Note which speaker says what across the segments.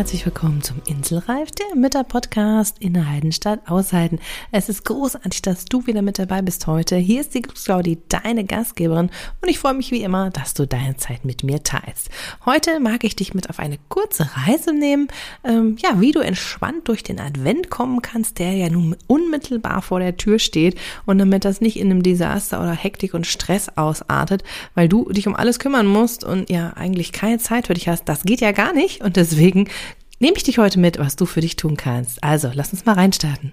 Speaker 1: Herzlich willkommen zum Inselreif, der Mütter-Podcast in der Heidenstadt aushalten. Es ist großartig, dass du wieder mit dabei bist heute. Hier ist die Claudi, deine Gastgeberin und ich freue mich wie immer, dass du deine Zeit mit mir teilst. Heute mag ich dich mit auf eine kurze Reise nehmen, ähm, ja, wie du entspannt durch den Advent kommen kannst, der ja nun unmittelbar vor der Tür steht und damit das nicht in einem Desaster oder Hektik und Stress ausartet, weil du dich um alles kümmern musst und ja eigentlich keine Zeit für dich hast. Das geht ja gar nicht und deswegen nehme ich dich heute mit, was du für dich tun kannst. Also, lass uns mal reinstarten.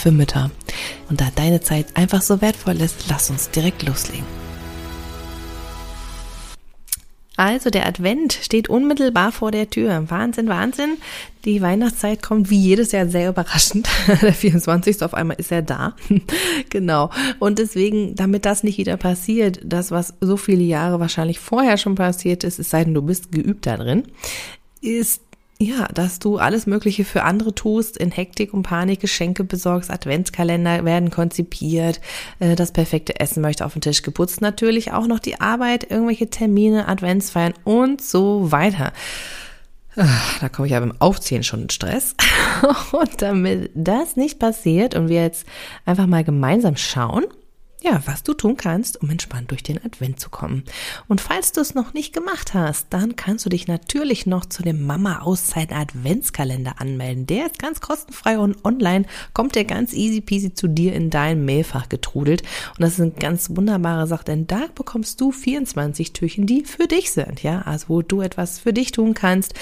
Speaker 1: für Mütter. Und da deine Zeit einfach so wertvoll ist, lass uns direkt loslegen. Also der Advent steht unmittelbar vor der Tür. Wahnsinn, Wahnsinn. Die Weihnachtszeit kommt wie jedes Jahr sehr überraschend. Der 24. auf einmal ist er da. genau. Und deswegen, damit das nicht wieder passiert, das, was so viele Jahre wahrscheinlich vorher schon passiert ist, es sei denn, du bist geübt da drin, ist ja, dass du alles Mögliche für andere tust, in Hektik und Panik Geschenke besorgst, Adventskalender werden konzipiert, äh, das perfekte Essen möchte auf den Tisch geputzt, natürlich auch noch die Arbeit, irgendwelche Termine, Adventsfeiern und so weiter. Ah, da komme ich ja beim Aufziehen schon in Stress. Und damit das nicht passiert und wir jetzt einfach mal gemeinsam schauen, ja, was du tun kannst, um entspannt durch den Advent zu kommen. Und falls du es noch nicht gemacht hast, dann kannst du dich natürlich noch zu dem Mama Auszeit Adventskalender anmelden. Der ist ganz kostenfrei und online kommt der ganz easy peasy zu dir in dein Mailfach getrudelt. Und das ist eine ganz wunderbare Sache, denn da bekommst du 24 Türchen, die für dich sind, ja, also wo du etwas für dich tun kannst.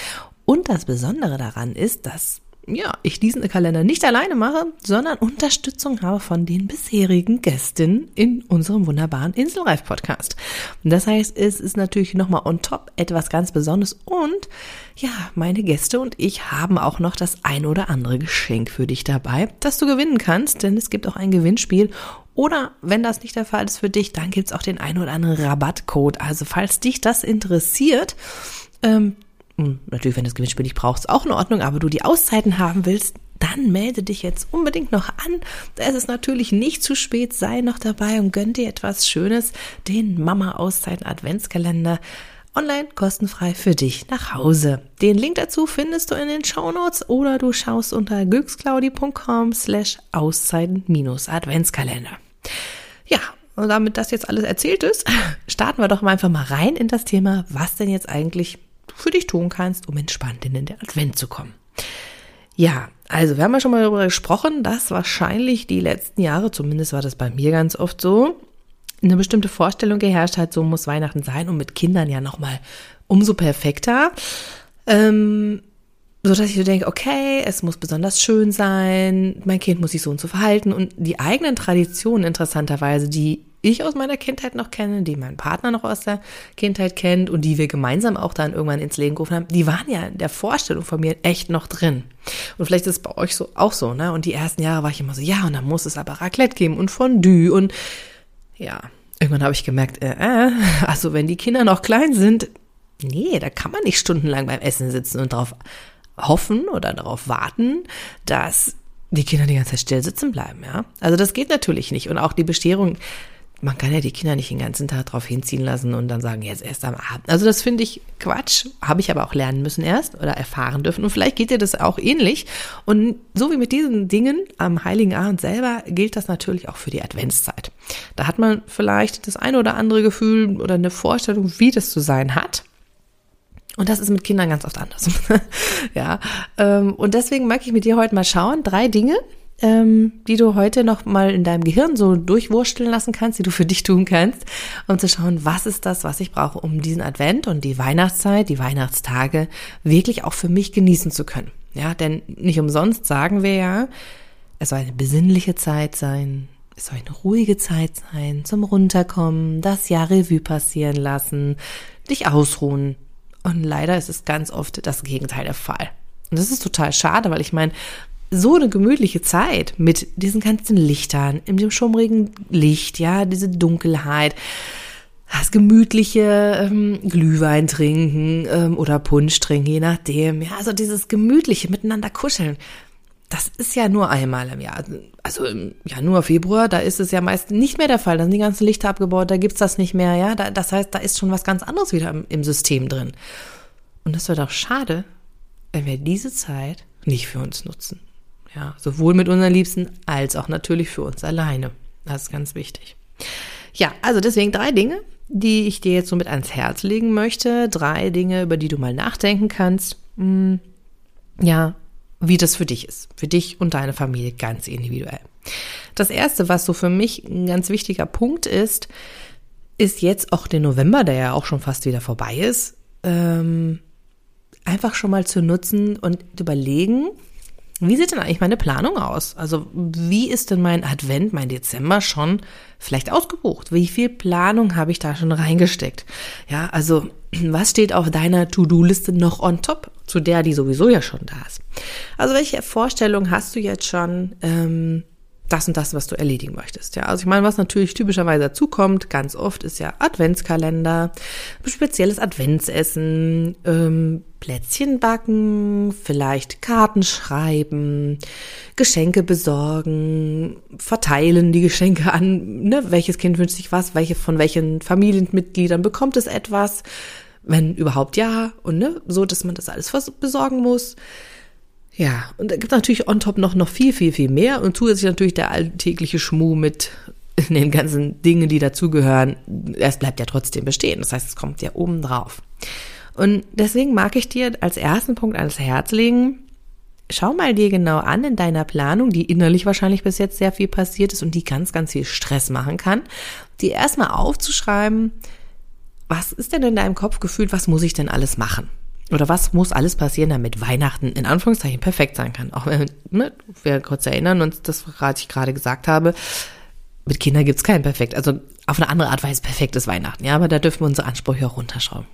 Speaker 1: Und das Besondere daran ist, dass ja, ich diesen Kalender nicht alleine mache, sondern Unterstützung habe von den bisherigen Gästinnen in unserem wunderbaren Inselreif-Podcast. Das heißt, es ist natürlich nochmal on top etwas ganz Besonderes und ja, meine Gäste und ich haben auch noch das ein oder andere Geschenk für dich dabei, das du gewinnen kannst, denn es gibt auch ein Gewinnspiel oder wenn das nicht der Fall ist für dich, dann gibt's auch den ein oder anderen Rabattcode. Also falls dich das interessiert, ähm, hm, natürlich, wenn du das Gewinnspiel nicht brauchst, auch in Ordnung, aber du die Auszeiten haben willst, dann melde dich jetzt unbedingt noch an. Da ist es natürlich nicht zu spät, sei noch dabei und gönn dir etwas Schönes, den Mama Auszeiten Adventskalender online kostenfrei für dich nach Hause. Den Link dazu findest du in den Show Notes oder du schaust unter glücksclaudi.com slash Auszeiten-Adventskalender. Ja, und damit das jetzt alles erzählt ist, starten wir doch mal einfach mal rein in das Thema, was denn jetzt eigentlich für dich tun kannst, um entspannt in den Advent zu kommen. Ja, also wir haben ja schon mal darüber gesprochen, dass wahrscheinlich die letzten Jahre, zumindest war das bei mir ganz oft so, eine bestimmte Vorstellung geherrscht hat, so muss Weihnachten sein und mit Kindern ja nochmal umso perfekter. Ähm, so dass ich so denke, okay, es muss besonders schön sein, mein Kind muss sich so und so verhalten und die eigenen Traditionen interessanterweise, die ich aus meiner Kindheit noch kenne, die mein Partner noch aus der Kindheit kennt und die wir gemeinsam auch dann irgendwann ins Leben gerufen haben, die waren ja in der Vorstellung von mir echt noch drin. Und vielleicht ist es bei euch so auch so, ne? Und die ersten Jahre war ich immer so, ja, und dann muss es aber Raclette geben und Fondue und ja, irgendwann habe ich gemerkt, äh, äh, also wenn die Kinder noch klein sind, nee, da kann man nicht stundenlang beim Essen sitzen und darauf hoffen oder darauf warten, dass die Kinder die ganze Zeit still sitzen bleiben, ja. Also das geht natürlich nicht. Und auch die Bescherung, man kann ja die Kinder nicht den ganzen Tag drauf hinziehen lassen und dann sagen, jetzt erst am Abend. Also das finde ich Quatsch, habe ich aber auch lernen müssen erst oder erfahren dürfen. Und vielleicht geht dir das auch ähnlich. Und so wie mit diesen Dingen am Heiligen Abend selber gilt das natürlich auch für die Adventszeit. Da hat man vielleicht das eine oder andere Gefühl oder eine Vorstellung, wie das zu sein hat. Und das ist mit Kindern ganz oft anders. ja. Ähm, und deswegen mag ich mit dir heute mal schauen, drei Dinge, ähm, die du heute noch mal in deinem Gehirn so durchwursteln lassen kannst, die du für dich tun kannst, um zu schauen, was ist das, was ich brauche, um diesen Advent und die Weihnachtszeit, die Weihnachtstage wirklich auch für mich genießen zu können. Ja, denn nicht umsonst sagen wir ja, es soll eine besinnliche Zeit sein, es soll eine ruhige Zeit sein, zum Runterkommen, das Jahr Revue passieren lassen, dich ausruhen, Und leider ist es ganz oft das Gegenteil der Fall. Und das ist total schade, weil ich meine, so eine gemütliche Zeit mit diesen ganzen Lichtern, in dem schummrigen Licht, ja, diese Dunkelheit, das gemütliche ähm, Glühwein trinken ähm, oder Punsch trinken, je nachdem. Ja, also dieses gemütliche Miteinander kuscheln. Das ist ja nur einmal im Jahr. Also im Januar, Februar, da ist es ja meist nicht mehr der Fall. Da sind die ganzen Lichter abgebaut, da gibt's das nicht mehr. Ja, da, das heißt, da ist schon was ganz anderes wieder im, im System drin. Und das wird auch schade, wenn wir diese Zeit nicht für uns nutzen. Ja, sowohl mit unseren Liebsten als auch natürlich für uns alleine. Das ist ganz wichtig. Ja, also deswegen drei Dinge, die ich dir jetzt so mit ans Herz legen möchte. Drei Dinge, über die du mal nachdenken kannst. Hm, ja, wie das für dich ist. Für dich und deine Familie ganz individuell. Das erste, was so für mich ein ganz wichtiger Punkt ist, ist jetzt auch der November, der ja auch schon fast wieder vorbei ist, ähm, einfach schon mal zu nutzen und überlegen, wie sieht denn eigentlich meine Planung aus? Also wie ist denn mein Advent, mein Dezember schon vielleicht ausgebucht? Wie viel Planung habe ich da schon reingesteckt? Ja, also was steht auf deiner To-Do-Liste noch on top zu der, die sowieso ja schon da ist? Also welche Vorstellung hast du jetzt schon? Ähm, das und das, was du erledigen möchtest. Ja, also ich meine, was natürlich typischerweise dazukommt, ganz oft ist ja Adventskalender, spezielles Adventsessen, ähm, Plätzchen backen, vielleicht Karten schreiben, Geschenke besorgen, verteilen die Geschenke an, ne, welches Kind wünscht sich was, welche von welchen Familienmitgliedern bekommt es etwas, wenn überhaupt ja, und ne, so, dass man das alles besorgen muss. Ja, und da gibt natürlich on top noch, noch viel, viel, viel mehr und zusätzlich natürlich der alltägliche Schmuh mit den ganzen Dingen, die dazugehören. Es bleibt ja trotzdem bestehen. Das heißt, es kommt ja oben drauf. Und deswegen mag ich dir als ersten Punkt ans Herz legen, schau mal dir genau an in deiner Planung, die innerlich wahrscheinlich bis jetzt sehr viel passiert ist und die ganz, ganz viel Stress machen kann, die erstmal aufzuschreiben, was ist denn in deinem Kopf gefühlt, was muss ich denn alles machen? Oder was muss alles passieren, damit Weihnachten in Anführungszeichen perfekt sein kann. Auch wenn, ne, wir kurz erinnern uns, das, was ich gerade gesagt habe, mit Kindern gibt's kein perfekt, also auf eine andere Art Weise perfektes Weihnachten, ja, aber da dürfen wir unsere Ansprüche auch runterschrauben.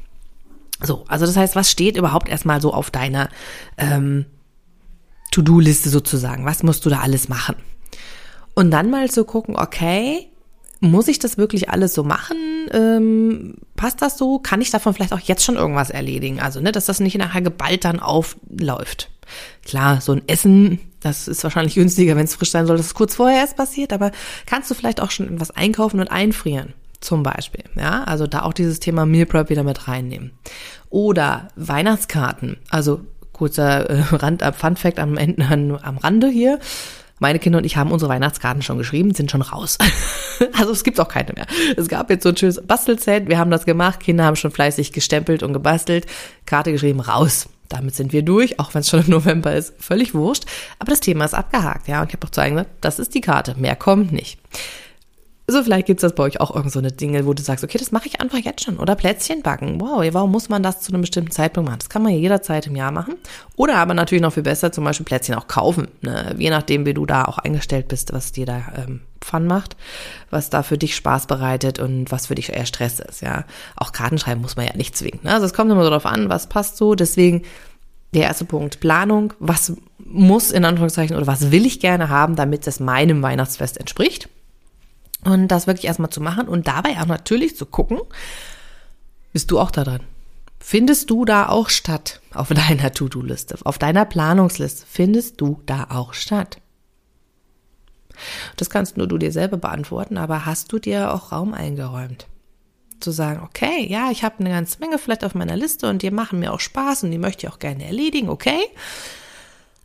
Speaker 1: So, also das heißt, was steht überhaupt erstmal so auf deiner ähm, To-Do-Liste sozusagen? Was musst du da alles machen? Und dann mal zu gucken, okay, muss ich das wirklich alles so machen? Ähm, passt das so? Kann ich davon vielleicht auch jetzt schon irgendwas erledigen? Also, ne, dass das nicht nachher geballt dann aufläuft. Klar, so ein Essen, das ist wahrscheinlich günstiger, wenn es frisch sein soll, dass es kurz vorher erst passiert, aber kannst du vielleicht auch schon etwas einkaufen und einfrieren? Zum Beispiel, ja, also da auch dieses Thema Meal Prep wieder mit reinnehmen. Oder Weihnachtskarten, also kurzer äh, Rand, äh, Fun Fact am, Ende, am Rande hier. Meine Kinder und ich haben unsere Weihnachtskarten schon geschrieben, sind schon raus. also es gibt auch keine mehr. Es gab jetzt so ein schönes Bastelzelt, wir haben das gemacht, Kinder haben schon fleißig gestempelt und gebastelt, Karte geschrieben, raus. Damit sind wir durch, auch wenn es schon im November ist, völlig wurscht. Aber das Thema ist abgehakt, ja. Und ich habe auch zu sagen gesagt, das ist die Karte, mehr kommt nicht. So, vielleicht gibt's das bei euch auch irgend so eine Dinge, wo du sagst, okay, das mache ich einfach jetzt schon. Oder Plätzchen backen. Wow, warum muss man das zu einem bestimmten Zeitpunkt machen? Das kann man ja jederzeit im Jahr machen. Oder aber natürlich noch viel besser, zum Beispiel Plätzchen auch kaufen. Ne? Je nachdem, wie du da auch eingestellt bist, was dir da ähm, Fun macht, was da für dich Spaß bereitet und was für dich eher Stress ist. Ja, Auch Karten schreiben muss man ja nicht zwingen. Ne? Also es kommt immer so darauf an, was passt so. Deswegen der erste Punkt, Planung. Was muss in Anführungszeichen oder was will ich gerne haben, damit es meinem Weihnachtsfest entspricht? Und das wirklich erstmal zu machen und dabei auch natürlich zu gucken, bist du auch da dran? Findest du da auch statt auf deiner To-Do-Liste, auf deiner Planungsliste? Findest du da auch statt? Das kannst nur du dir selber beantworten, aber hast du dir auch Raum eingeräumt? Zu sagen, okay, ja, ich habe eine ganze Menge vielleicht auf meiner Liste und die machen mir auch Spaß und die möchte ich auch gerne erledigen, okay?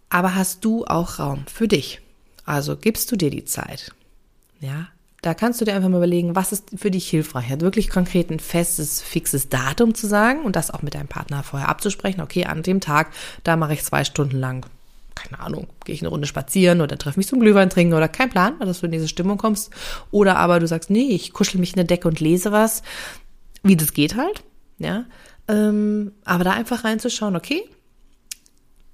Speaker 1: Aber hast du auch Raum für dich? Also gibst du dir die Zeit? Ja, da kannst du dir einfach mal überlegen, was ist für dich hilfreich. Hat wirklich konkret ein festes, fixes Datum zu sagen und das auch mit deinem Partner vorher abzusprechen. Okay, an dem Tag, da mache ich zwei Stunden lang, keine Ahnung, gehe ich eine Runde spazieren oder treffe mich zum Glühwein trinken oder kein Plan, dass du in diese Stimmung kommst. Oder aber du sagst, nee, ich kuschel mich in der Decke und lese was. Wie das geht halt, ja. Ähm, aber da einfach reinzuschauen, okay,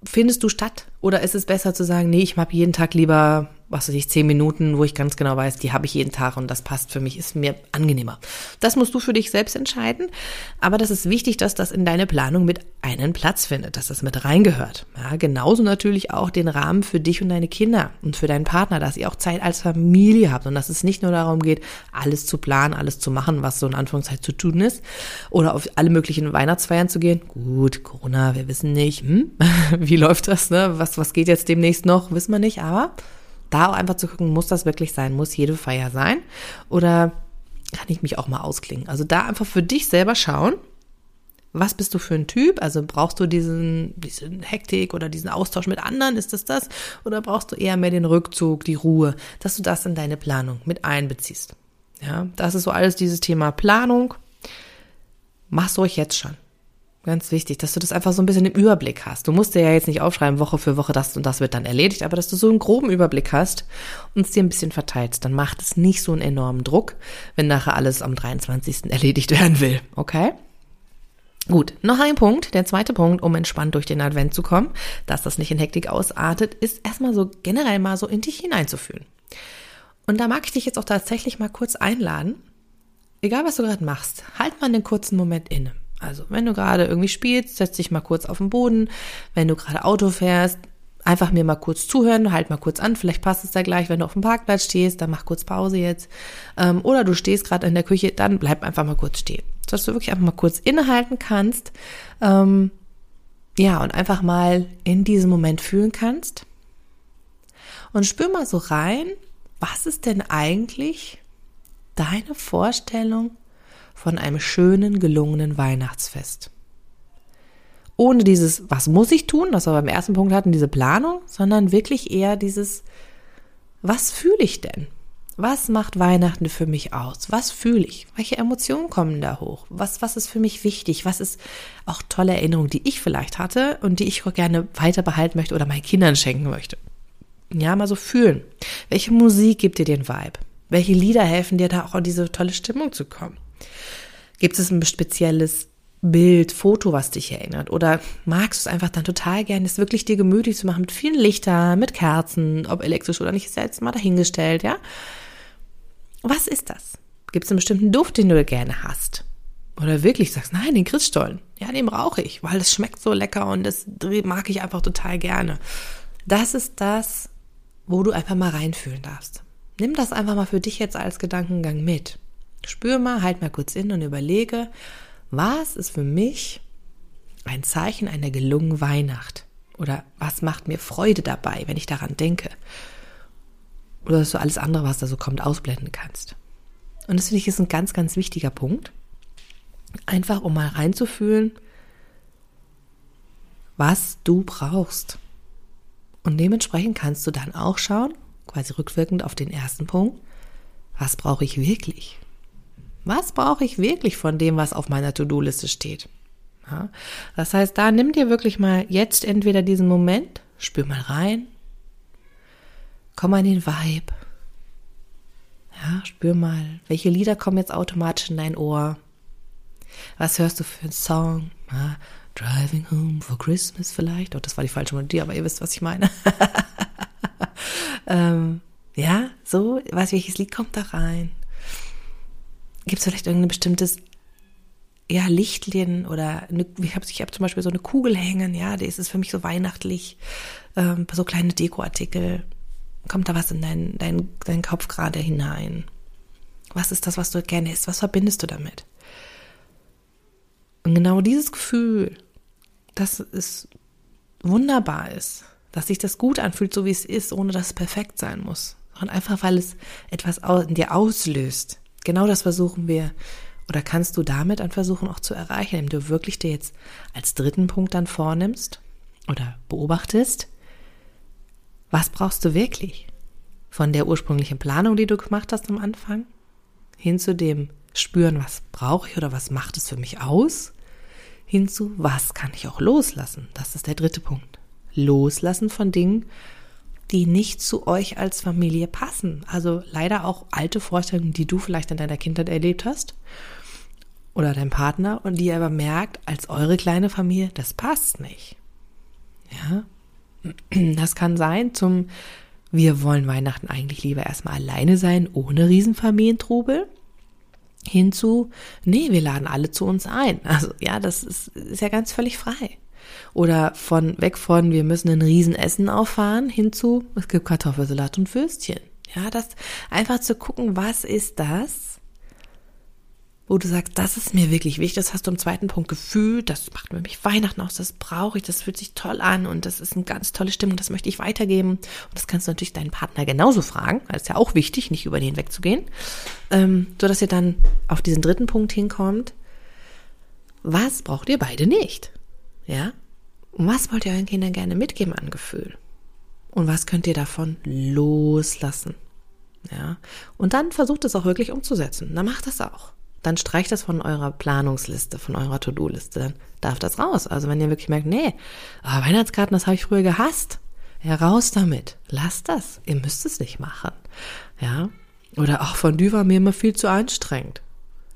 Speaker 1: findest du statt? Oder ist es besser zu sagen, nee, ich habe jeden Tag lieber was weiß ich, zehn Minuten, wo ich ganz genau weiß, die habe ich jeden Tag und das passt für mich, ist mir angenehmer. Das musst du für dich selbst entscheiden. Aber das ist wichtig, dass das in deine Planung mit einen Platz findet, dass das mit reingehört. Ja, genauso natürlich auch den Rahmen für dich und deine Kinder und für deinen Partner, dass ihr auch Zeit als Familie habt und dass es nicht nur darum geht, alles zu planen, alles zu machen, was so in Anführungszeit zu tun ist oder auf alle möglichen Weihnachtsfeiern zu gehen. Gut, Corona, wir wissen nicht, hm? wie läuft das, ne? Was, was geht jetzt demnächst noch, wissen wir nicht, aber da auch einfach zu gucken, muss das wirklich sein? Muss jede Feier sein? Oder kann ich mich auch mal ausklingen? Also da einfach für dich selber schauen, was bist du für ein Typ? Also brauchst du diesen, diesen Hektik oder diesen Austausch mit anderen? Ist das das? Oder brauchst du eher mehr den Rückzug, die Ruhe, dass du das in deine Planung mit einbeziehst? Ja, das ist so alles dieses Thema Planung. Machst du euch jetzt schon. Ganz wichtig, dass du das einfach so ein bisschen im Überblick hast. Du musst dir ja jetzt nicht aufschreiben, Woche für Woche, das und das wird dann erledigt, aber dass du so einen groben Überblick hast und es dir ein bisschen verteilst, dann macht es nicht so einen enormen Druck, wenn nachher alles am 23. erledigt werden will. Okay? Gut, noch ein Punkt, der zweite Punkt, um entspannt durch den Advent zu kommen, dass das nicht in Hektik ausartet, ist erstmal so generell mal so in dich hineinzufühlen. Und da mag ich dich jetzt auch tatsächlich mal kurz einladen. Egal was du gerade machst, halt mal einen kurzen Moment inne. Also, wenn du gerade irgendwie spielst, setz dich mal kurz auf den Boden. Wenn du gerade Auto fährst, einfach mir mal kurz zuhören, halt mal kurz an, vielleicht passt es da gleich, wenn du auf dem Parkplatz stehst, dann mach kurz Pause jetzt. Ähm, oder du stehst gerade in der Küche, dann bleib einfach mal kurz stehen. Dass du wirklich einfach mal kurz innehalten kannst. Ähm, ja, und einfach mal in diesem Moment fühlen kannst. Und spür mal so rein, was ist denn eigentlich deine Vorstellung von einem schönen, gelungenen Weihnachtsfest. Ohne dieses, was muss ich tun, was wir beim ersten Punkt hatten, diese Planung, sondern wirklich eher dieses, was fühle ich denn? Was macht Weihnachten für mich aus? Was fühle ich? Welche Emotionen kommen da hoch? Was, was ist für mich wichtig? Was ist auch tolle Erinnerungen, die ich vielleicht hatte und die ich gerne weiter behalten möchte oder meinen Kindern schenken möchte? Ja, mal so fühlen. Welche Musik gibt dir den Vibe? Welche Lieder helfen dir da auch in diese tolle Stimmung zu kommen? Gibt es ein spezielles Bild, Foto, was dich erinnert? Oder magst du es einfach dann total gerne, es wirklich dir gemütlich zu machen mit vielen Lichtern, mit Kerzen, ob elektrisch oder nicht, ist jetzt mal dahingestellt, ja? Was ist das? Gibt es einen bestimmten Duft, den du gerne hast? Oder wirklich sagst, nein, den Christstollen. Ja, den brauche ich, weil das schmeckt so lecker und das mag ich einfach total gerne. Das ist das, wo du einfach mal reinfühlen darfst. Nimm das einfach mal für dich jetzt als Gedankengang mit. Spür mal, halt mal kurz in und überlege, was ist für mich ein Zeichen einer gelungenen Weihnacht? Oder was macht mir Freude dabei, wenn ich daran denke? Oder dass du alles andere, was da so kommt, ausblenden kannst. Und das finde ich ist ein ganz, ganz wichtiger Punkt. Einfach um mal reinzufühlen, was du brauchst. Und dementsprechend kannst du dann auch schauen, quasi rückwirkend auf den ersten Punkt, was brauche ich wirklich? Was brauche ich wirklich von dem, was auf meiner To-Do-Liste steht? Ja, das heißt, da nimm dir wirklich mal jetzt entweder diesen Moment, spür mal rein, komm in den Vibe. Ja, spür mal, welche Lieder kommen jetzt automatisch in dein Ohr? Was hörst du für einen Song? Ja, Driving Home for Christmas vielleicht? Oh, das war die falsche Melodie, aber ihr wisst, was ich meine. ähm, ja, so, was, welches Lied kommt da rein? Gibt es vielleicht irgendein bestimmtes ja, Lichtchen oder eine, ich habe ich hab zum Beispiel so eine Kugel hängen, ja, die ist es für mich so weihnachtlich, ähm, so kleine Dekoartikel. Kommt da was in deinen dein, dein Kopf gerade hinein? Was ist das, was du gerne isst? Was verbindest du damit? Und genau dieses Gefühl, dass es wunderbar ist, dass sich das gut anfühlt, so wie es ist, ohne dass es perfekt sein muss, sondern einfach, weil es etwas in dir auslöst, Genau das versuchen wir oder kannst du damit dann versuchen auch zu erreichen, indem du wirklich dir jetzt als dritten Punkt dann vornimmst oder beobachtest, was brauchst du wirklich? Von der ursprünglichen Planung, die du gemacht hast am Anfang, hin zu dem Spüren, was brauche ich oder was macht es für mich aus, hin zu, was kann ich auch loslassen? Das ist der dritte Punkt. Loslassen von Dingen, die nicht zu euch als Familie passen. Also leider auch alte Vorstellungen, die du vielleicht in deiner Kindheit erlebt hast oder dein Partner und die aber merkt, als eure kleine Familie, das passt nicht. Ja, das kann sein zum wir wollen Weihnachten eigentlich lieber erstmal alleine sein, ohne Riesenfamilientrubel, hinzu, nee, wir laden alle zu uns ein. Also ja, das ist, ist ja ganz völlig frei. Oder von weg von, wir müssen ein Riesenessen auffahren, hinzu, es gibt Kartoffelsalat und Würstchen. Ja, das einfach zu gucken, was ist das, wo du sagst, das ist mir wirklich wichtig, das hast du im zweiten Punkt gefühlt, das macht mir mich Weihnachten aus, das brauche ich, das fühlt sich toll an und das ist eine ganz tolle Stimmung, das möchte ich weitergeben. Und das kannst du natürlich deinen Partner genauso fragen, das ist ja auch wichtig, nicht über den hinwegzugehen, ähm, so dass ihr dann auf diesen dritten Punkt hinkommt. Was braucht ihr beide nicht? Ja? Und was wollt ihr euren Kindern gerne mitgeben an Gefühl? Und was könnt ihr davon loslassen? Ja? Und dann versucht es auch wirklich umzusetzen. Dann macht das auch dann streicht das von eurer Planungsliste, von eurer To-Do-Liste. Dann darf das raus. Also wenn ihr wirklich merkt, nee, oh, Weihnachtskarten, das habe ich früher gehasst. Ja, raus damit. Lasst das. Ihr müsst es nicht machen. Ja. Oder auch von war mir immer viel zu anstrengend.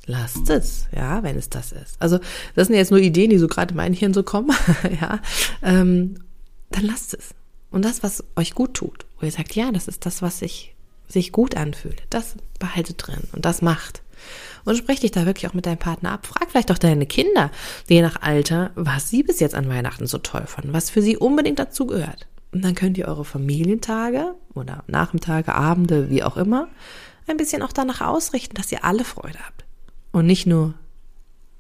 Speaker 1: Lasst es, ja, wenn es das ist. Also, das sind jetzt nur Ideen, die so gerade in mein Hirn so kommen, ja. Ähm, dann lasst es. Und das, was euch gut tut, wo ihr sagt, ja, das ist das, was sich, sich gut anfühlt, das behaltet drin und das macht. Und sprech dich da wirklich auch mit deinem Partner ab. Frag vielleicht auch deine Kinder, je nach Alter, was sie bis jetzt an Weihnachten so toll fanden, was für sie unbedingt dazu gehört. Und dann könnt ihr eure Familientage oder Nachmittage, Abende, wie auch immer, ein bisschen auch danach ausrichten, dass ihr alle Freude habt. Und nicht nur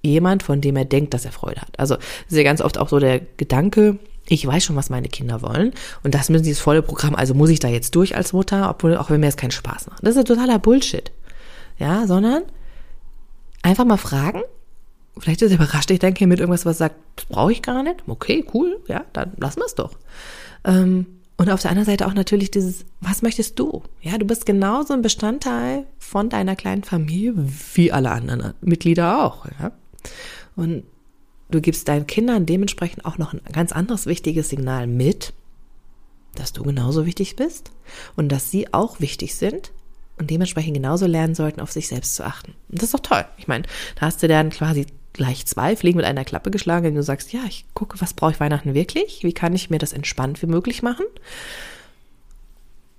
Speaker 1: jemand, von dem er denkt, dass er Freude hat. Also ist ja ganz oft auch so der Gedanke, ich weiß schon, was meine Kinder wollen und das müssen sie das volle Programm, also muss ich da jetzt durch als Mutter, obwohl auch wenn mir das keinen Spaß macht. Das ist totaler Bullshit. Ja, sondern einfach mal fragen. Vielleicht ist überrascht dich dein Kind mit irgendwas, was sagt, brauche ich gar nicht. Okay, cool, ja, dann lassen wir es doch. Ähm, und auf der anderen Seite auch natürlich dieses, was möchtest du? Ja, du bist genauso ein Bestandteil von deiner kleinen Familie wie alle anderen Mitglieder auch. Ja? Und du gibst deinen Kindern dementsprechend auch noch ein ganz anderes wichtiges Signal mit, dass du genauso wichtig bist und dass sie auch wichtig sind und dementsprechend genauso lernen sollten, auf sich selbst zu achten. Und das ist doch toll. Ich meine, da hast du dann quasi gleich zwei Fliegen mit einer Klappe geschlagen, wenn du sagst, ja, ich gucke, was brauche ich Weihnachten wirklich? Wie kann ich mir das entspannt wie möglich machen?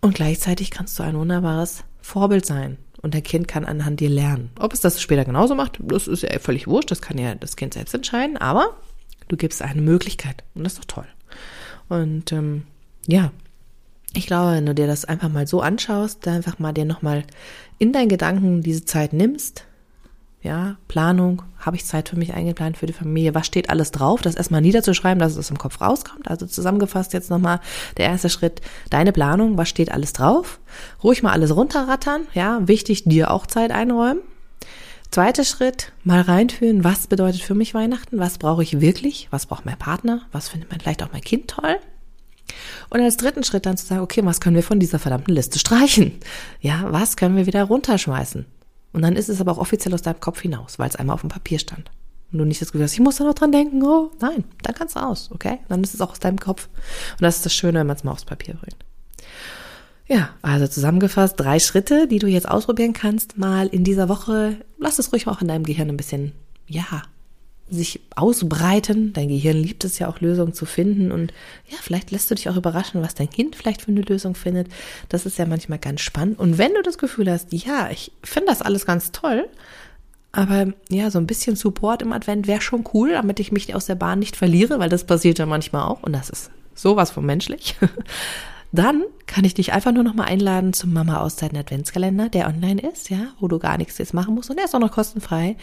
Speaker 1: Und gleichzeitig kannst du ein wunderbares Vorbild sein. Und dein Kind kann anhand dir lernen. Ob es das später genauso macht, das ist ja völlig wurscht. Das kann ja das Kind selbst entscheiden. Aber du gibst eine Möglichkeit. Und das ist doch toll. Und ähm, ja, ich glaube, wenn du dir das einfach mal so anschaust, einfach mal dir nochmal in deinen Gedanken diese Zeit nimmst, ja, Planung, habe ich Zeit für mich eingeplant, für die Familie, was steht alles drauf, das erstmal niederzuschreiben, dass es im Kopf rauskommt. Also zusammengefasst jetzt nochmal der erste Schritt, deine Planung, was steht alles drauf, ruhig mal alles runterrattern, ja, wichtig, dir auch Zeit einräumen. Zweiter Schritt, mal reinfühlen, was bedeutet für mich Weihnachten, was brauche ich wirklich, was braucht mein Partner, was findet man vielleicht auch mein Kind toll. Und als dritten Schritt dann zu sagen, okay, was können wir von dieser verdammten Liste streichen? Ja, was können wir wieder runterschmeißen? Und dann ist es aber auch offiziell aus deinem Kopf hinaus, weil es einmal auf dem Papier stand. Und du nicht das Gefühl hast, ich muss da noch dran denken, oh, nein, dann kannst du aus, okay? Dann ist es auch aus deinem Kopf. Und das ist das Schöne, wenn man es mal aufs Papier bringt. Ja, also zusammengefasst drei Schritte, die du jetzt ausprobieren kannst, mal in dieser Woche. Lass es ruhig auch in deinem Gehirn ein bisschen, ja, sich ausbreiten. Dein Gehirn liebt es ja auch, Lösungen zu finden. Und ja, vielleicht lässt du dich auch überraschen, was dein Kind vielleicht für eine Lösung findet. Das ist ja manchmal ganz spannend. Und wenn du das Gefühl hast, ja, ich finde das alles ganz toll, aber ja, so ein bisschen Support im Advent wäre schon cool, damit ich mich aus der Bahn nicht verliere, weil das passiert ja manchmal auch. Und das ist sowas von menschlich. Dann kann ich dich einfach nur noch mal einladen zum Mama Auszeiten Adventskalender, der online ist, ja, wo du gar nichts jetzt machen musst und der ist auch noch kostenfrei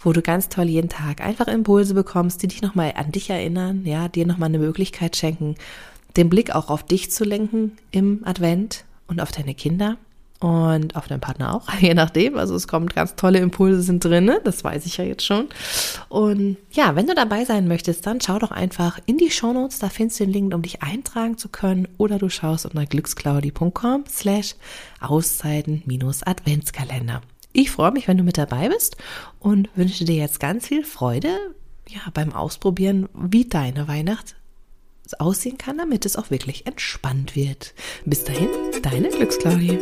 Speaker 1: wo du ganz toll jeden Tag einfach Impulse bekommst, die dich nochmal an dich erinnern, ja, dir nochmal eine Möglichkeit schenken, den Blick auch auf dich zu lenken im Advent und auf deine Kinder und auf deinen Partner auch, je nachdem. Also es kommen ganz tolle Impulse sind drin, das weiß ich ja jetzt schon. Und ja, wenn du dabei sein möchtest, dann schau doch einfach in die Shownotes, da findest du den Link, um dich eintragen zu können, oder du schaust unter glücksclaudi.com slash Auszeiten-Adventskalender. Ich freue mich, wenn du mit dabei bist und wünsche dir jetzt ganz viel Freude ja, beim Ausprobieren, wie deine Weihnacht aussehen kann, damit es auch wirklich entspannt wird. Bis dahin, deine Glücksclaudie.